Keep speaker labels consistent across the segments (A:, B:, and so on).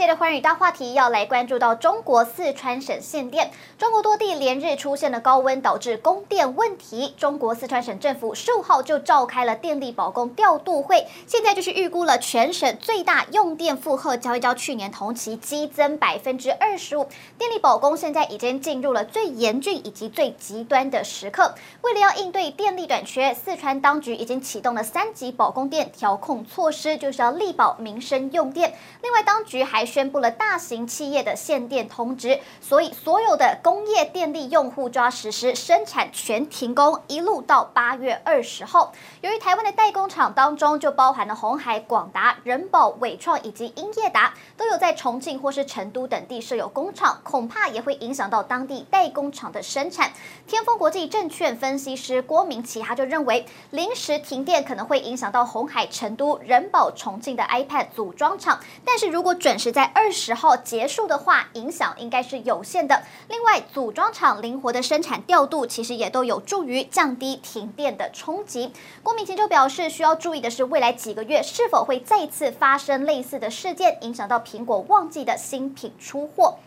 A: 节的寰宇大话题要来关注到中国四川省限电，中国多地连日出现了高温，导致供电问题。中国四川省政府十五号就召开了电力保供调度会，现在就是预估了全省最大用电负荷，较一较去年同期激增百分之二十五。电力保供现在已经进入了最严峻以及最极端的时刻。为了要应对电力短缺，四川当局已经启动了三级保供电调控措施，就是要力保民生用电。另外，当局还宣布了大型企业的限电通知，所以所有的工业电力用户抓实施生产全停工，一路到八月二十号。由于台湾的代工厂当中就包含了红海、广达、人保、伟创以及英业达，都有在重庆或是成都等地设有工厂，恐怕也会影响到当地代工厂的生产。天风国际证券分析师郭明奇他就认为，临时停电可能会影响到红海成都、人保重庆的 iPad 组装厂，但是如果准时在二十号结束的话，影响应该是有限的。另外，组装厂灵活的生产调度，其实也都有助于降低停电的冲击。郭明錤就表示，需要注意的是，未来几个月是否会再次发生类似的事件，影响到苹果旺季的新品出货。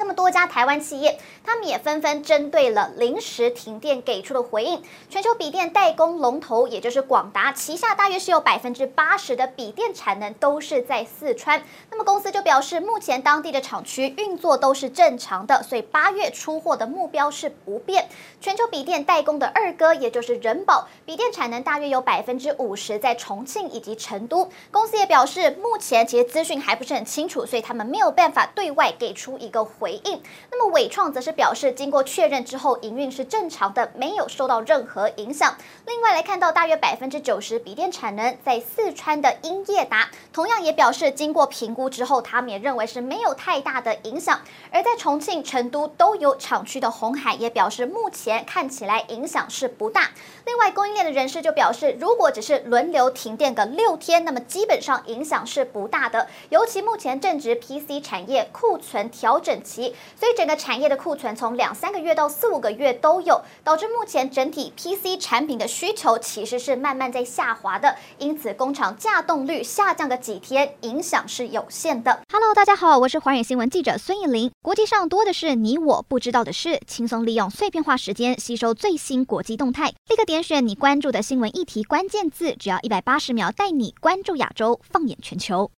A: 那么多家台湾企业，他们也纷纷针对了临时停电给出的回应。全球笔电代工龙头，也就是广达旗下，大约是有百分之八十的笔电产能都是在四川。那么公司就表示，目前当地的厂区运作都是正常的，所以八月出货的目标是不变。全球笔电代工的二哥，也就是仁宝，笔电产能大约有百分之五十在重庆以及成都。公司也表示，目前其实资讯还不是很清楚，所以他们没有办法对外给出一个回。回应。那么伟创则是表示，经过确认之后，营运是正常的，没有受到任何影响。另外来看到，大约百分之九十笔电产能在四川的英业达，同样也表示，经过评估之后，他们也认为是没有太大的影响。而在重庆、成都都有厂区的红海也表示，目前看起来影响是不大。另外，供应链的人士就表示，如果只是轮流停电个六天，那么基本上影响是不大的。尤其目前正值 PC 产业库存调整期。所以整个产业的库存从两三个月到四五个月都有，导致目前整体 PC 产品的需求其实是慢慢在下滑的，因此工厂稼动率下降个几天，影响是有限的。
B: Hello，大家好，我是华远新闻记者孙艺林。国际上多的是你我不知道的事，轻松利用碎片化时间吸收最新国际动态，立刻点选你关注的新闻议题关键字，只要一百八十秒带你关注亚洲，放眼全球。